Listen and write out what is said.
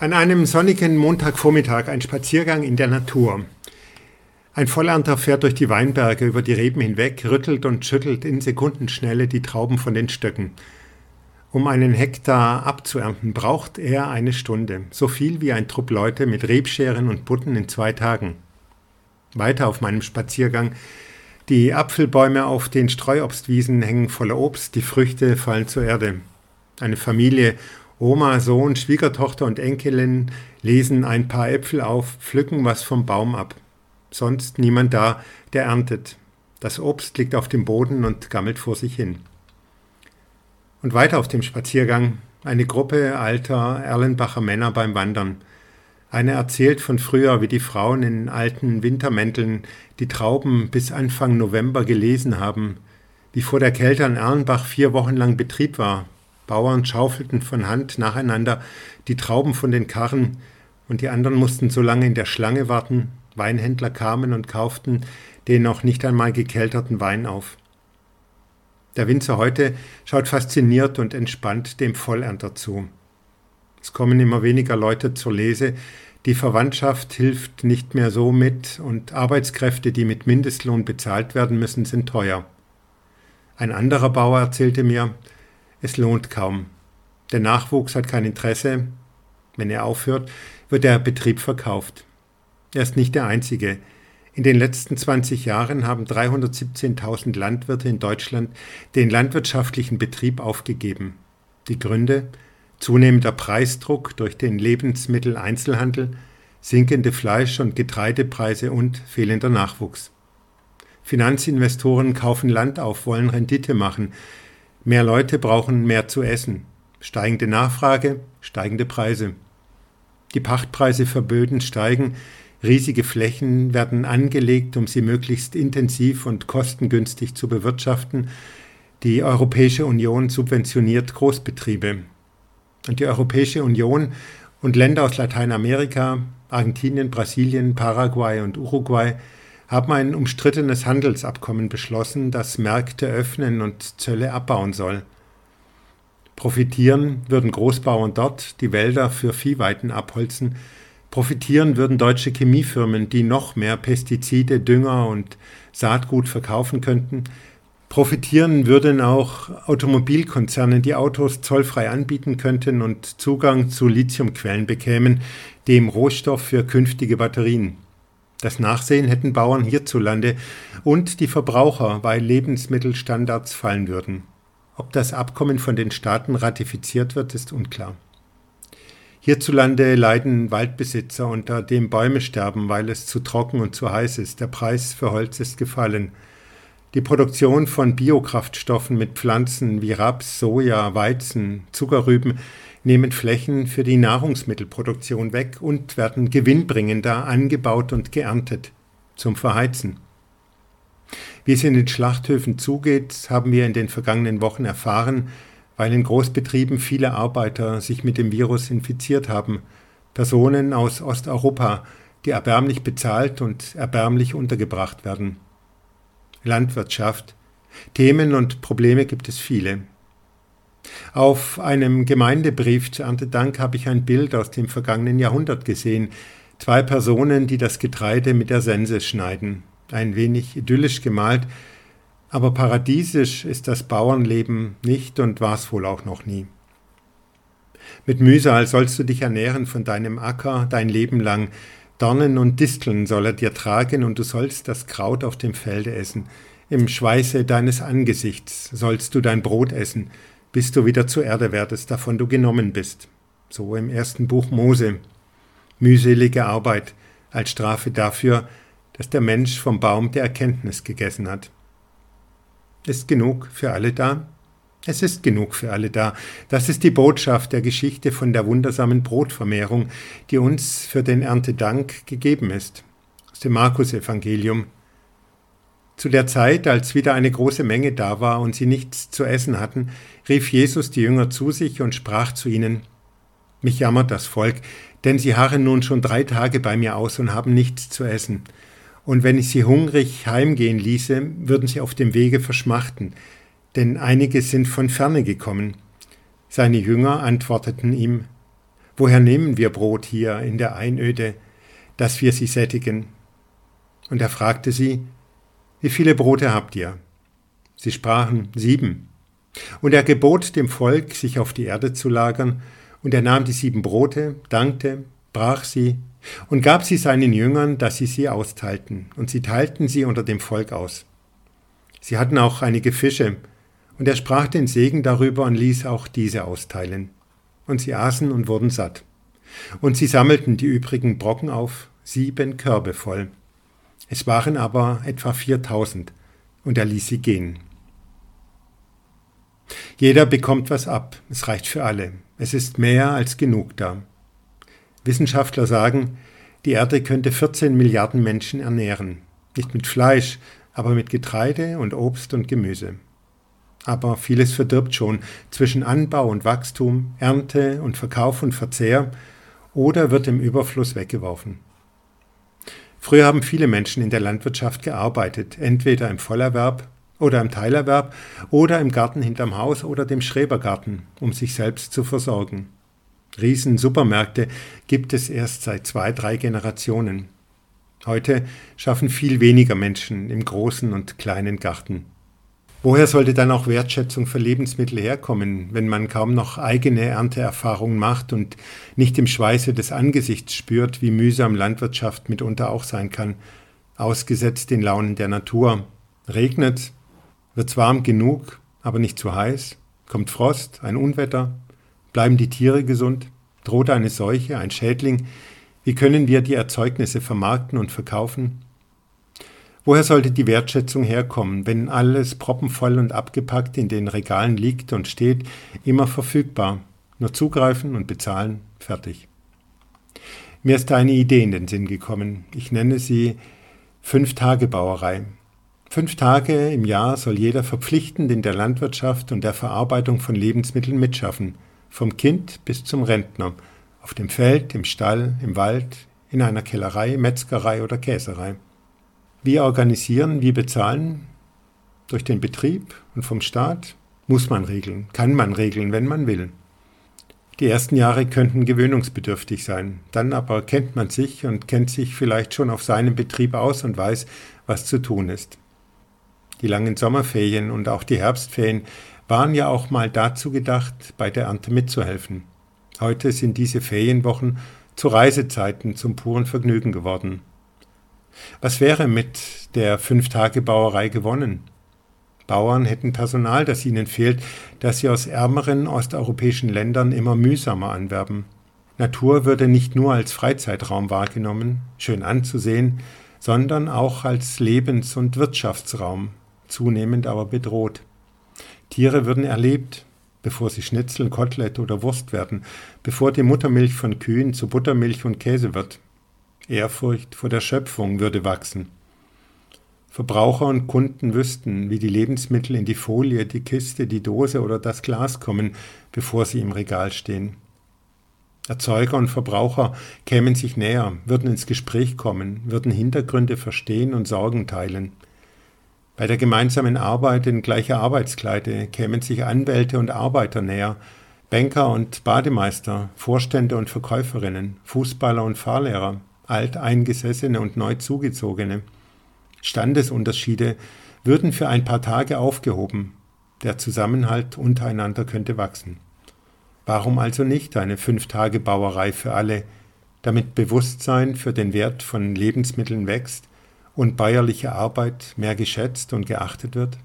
An einem sonnigen Montagvormittag ein Spaziergang in der Natur. Ein Vollernter fährt durch die Weinberge über die Reben hinweg, rüttelt und schüttelt in Sekundenschnelle die Trauben von den Stöcken. Um einen Hektar abzuernten, braucht er eine Stunde, so viel wie ein Trupp Leute mit Rebscheren und Butten in zwei Tagen. Weiter auf meinem Spaziergang die Apfelbäume auf den Streuobstwiesen hängen voller Obst, die Früchte fallen zur Erde. Eine Familie Oma, Sohn, Schwiegertochter und Enkelin lesen ein paar Äpfel auf, pflücken was vom Baum ab. Sonst niemand da, der erntet. Das Obst liegt auf dem Boden und gammelt vor sich hin. Und weiter auf dem Spaziergang eine Gruppe alter Erlenbacher Männer beim Wandern. Einer erzählt von früher, wie die Frauen in alten Wintermänteln die Trauben bis Anfang November gelesen haben, wie vor der Kälte an Erlenbach vier Wochen lang Betrieb war, Bauern schaufelten von Hand nacheinander die Trauben von den Karren, und die anderen mussten so lange in der Schlange warten, Weinhändler kamen und kauften den noch nicht einmal gekelterten Wein auf. Der Winzer heute schaut fasziniert und entspannt dem Vollernter zu. Es kommen immer weniger Leute zur Lese, die Verwandtschaft hilft nicht mehr so mit und Arbeitskräfte, die mit Mindestlohn bezahlt werden müssen, sind teuer. Ein anderer Bauer erzählte mir, es lohnt kaum. Der Nachwuchs hat kein Interesse. Wenn er aufhört, wird der Betrieb verkauft. Er ist nicht der Einzige. In den letzten 20 Jahren haben 317.000 Landwirte in Deutschland den landwirtschaftlichen Betrieb aufgegeben. Die Gründe? Zunehmender Preisdruck durch den Lebensmitteleinzelhandel, sinkende Fleisch- und Getreidepreise und fehlender Nachwuchs. Finanzinvestoren kaufen Land auf, wollen Rendite machen, Mehr Leute brauchen mehr zu essen. Steigende Nachfrage, steigende Preise. Die Pachtpreise für Böden steigen, riesige Flächen werden angelegt, um sie möglichst intensiv und kostengünstig zu bewirtschaften. Die Europäische Union subventioniert Großbetriebe. Und die Europäische Union und Länder aus Lateinamerika, Argentinien, Brasilien, Paraguay und Uruguay haben ein umstrittenes Handelsabkommen beschlossen, das Märkte öffnen und Zölle abbauen soll. Profitieren würden Großbauern dort, die Wälder für Viehweiden abholzen. Profitieren würden deutsche Chemiefirmen, die noch mehr Pestizide, Dünger und Saatgut verkaufen könnten. Profitieren würden auch Automobilkonzerne, die Autos zollfrei anbieten könnten und Zugang zu Lithiumquellen bekämen, dem Rohstoff für künftige Batterien. Das Nachsehen hätten Bauern hierzulande und die Verbraucher, weil Lebensmittelstandards fallen würden. Ob das Abkommen von den Staaten ratifiziert wird, ist unklar. Hierzulande leiden Waldbesitzer unter dem Bäume sterben, weil es zu trocken und zu heiß ist. Der Preis für Holz ist gefallen. Die Produktion von Biokraftstoffen mit Pflanzen wie Raps, Soja, Weizen, Zuckerrüben nehmen Flächen für die Nahrungsmittelproduktion weg und werden gewinnbringender angebaut und geerntet zum Verheizen. Wie es in den Schlachthöfen zugeht, haben wir in den vergangenen Wochen erfahren, weil in Großbetrieben viele Arbeiter sich mit dem Virus infiziert haben, Personen aus Osteuropa, die erbärmlich bezahlt und erbärmlich untergebracht werden. Landwirtschaft. Themen und Probleme gibt es viele. Auf einem Gemeindebrief zu Erntedank habe ich ein Bild aus dem vergangenen Jahrhundert gesehen. Zwei Personen, die das Getreide mit der Sense schneiden. Ein wenig idyllisch gemalt, aber paradiesisch ist das Bauernleben nicht und war es wohl auch noch nie. Mit Mühsal sollst du dich ernähren von deinem Acker dein Leben lang. Dornen und Disteln soll er dir tragen und du sollst das Kraut auf dem Felde essen. Im Schweiße deines Angesichts sollst du dein Brot essen bis du wieder zur Erde werdest, davon du genommen bist. So im ersten Buch Mose. Mühselige Arbeit als Strafe dafür, dass der Mensch vom Baum der Erkenntnis gegessen hat. Ist genug für alle da? Es ist genug für alle da. Das ist die Botschaft der Geschichte von der wundersamen Brotvermehrung, die uns für den Erntedank gegeben ist. Aus dem Markus-Evangelium, zu der Zeit, als wieder eine große Menge da war und sie nichts zu essen hatten, rief Jesus die Jünger zu sich und sprach zu ihnen, Mich jammert das Volk, denn sie harren nun schon drei Tage bei mir aus und haben nichts zu essen. Und wenn ich sie hungrig heimgehen ließe, würden sie auf dem Wege verschmachten, denn einige sind von ferne gekommen. Seine Jünger antworteten ihm, Woher nehmen wir Brot hier in der Einöde, dass wir sie sättigen? Und er fragte sie, wie viele Brote habt ihr? Sie sprachen sieben. Und er gebot dem Volk, sich auf die Erde zu lagern, und er nahm die sieben Brote, dankte, brach sie und gab sie seinen Jüngern, dass sie sie austeilten, und sie teilten sie unter dem Volk aus. Sie hatten auch einige Fische, und er sprach den Segen darüber und ließ auch diese austeilen. Und sie aßen und wurden satt. Und sie sammelten die übrigen Brocken auf, sieben Körbe voll. Es waren aber etwa viertausend, und er ließ sie gehen. Jeder bekommt was ab, es reicht für alle, es ist mehr als genug da. Wissenschaftler sagen, die Erde könnte 14 Milliarden Menschen ernähren, nicht mit Fleisch, aber mit Getreide und Obst und Gemüse. Aber vieles verdirbt schon zwischen Anbau und Wachstum, Ernte und Verkauf und Verzehr oder wird im Überfluss weggeworfen. Früher haben viele Menschen in der Landwirtschaft gearbeitet, entweder im Vollerwerb oder im Teilerwerb oder im Garten hinterm Haus oder dem Schrebergarten, um sich selbst zu versorgen. Riesensupermärkte gibt es erst seit zwei, drei Generationen. Heute schaffen viel weniger Menschen im großen und kleinen Garten. Woher sollte dann auch Wertschätzung für Lebensmittel herkommen, wenn man kaum noch eigene Ernteerfahrungen macht und nicht im Schweiße des Angesichts spürt, wie mühsam Landwirtschaft mitunter auch sein kann, ausgesetzt den Launen der Natur? Regnet, Wird's warm genug, aber nicht zu heiß? Kommt Frost, ein Unwetter? Bleiben die Tiere gesund? Droht eine Seuche, ein Schädling? Wie können wir die Erzeugnisse vermarkten und verkaufen? Woher sollte die Wertschätzung herkommen, wenn alles proppenvoll und abgepackt in den Regalen liegt und steht, immer verfügbar? Nur zugreifen und bezahlen, fertig. Mir ist eine Idee in den Sinn gekommen. Ich nenne sie Fünf-Tage-Bauerei. Fünf Tage im Jahr soll jeder verpflichtend in der Landwirtschaft und der Verarbeitung von Lebensmitteln mitschaffen, vom Kind bis zum Rentner, auf dem Feld, im Stall, im Wald, in einer Kellerei, Metzgerei oder Käserei. Wie organisieren, wie bezahlen? Durch den Betrieb und vom Staat? Muss man regeln, kann man regeln, wenn man will. Die ersten Jahre könnten gewöhnungsbedürftig sein, dann aber kennt man sich und kennt sich vielleicht schon auf seinem Betrieb aus und weiß, was zu tun ist. Die langen Sommerferien und auch die Herbstferien waren ja auch mal dazu gedacht, bei der Ernte mitzuhelfen. Heute sind diese Ferienwochen zu Reisezeiten zum puren Vergnügen geworden. Was wäre mit der Fünf-Tage-Bauerei gewonnen? Bauern hätten Personal, das ihnen fehlt, das sie aus ärmeren osteuropäischen Ländern immer mühsamer anwerben. Natur würde nicht nur als Freizeitraum wahrgenommen, schön anzusehen, sondern auch als Lebens- und Wirtschaftsraum, zunehmend aber bedroht. Tiere würden erlebt, bevor sie Schnitzel, Kotelett oder Wurst werden, bevor die Muttermilch von Kühen zu Buttermilch und Käse wird. Ehrfurcht vor der Schöpfung würde wachsen. Verbraucher und Kunden wüssten, wie die Lebensmittel in die Folie, die Kiste, die Dose oder das Glas kommen, bevor sie im Regal stehen. Erzeuger und Verbraucher kämen sich näher, würden ins Gespräch kommen, würden Hintergründe verstehen und Sorgen teilen. Bei der gemeinsamen Arbeit in gleicher Arbeitskleide kämen sich Anwälte und Arbeiter näher, Banker und Bademeister, Vorstände und Verkäuferinnen, Fußballer und Fahrlehrer, Alteingesessene und neu zugezogene. Standesunterschiede würden für ein paar Tage aufgehoben. Der Zusammenhalt untereinander könnte wachsen. Warum also nicht eine Fünf-Tage-Bauerei für alle, damit Bewusstsein für den Wert von Lebensmitteln wächst und bäuerliche Arbeit mehr geschätzt und geachtet wird?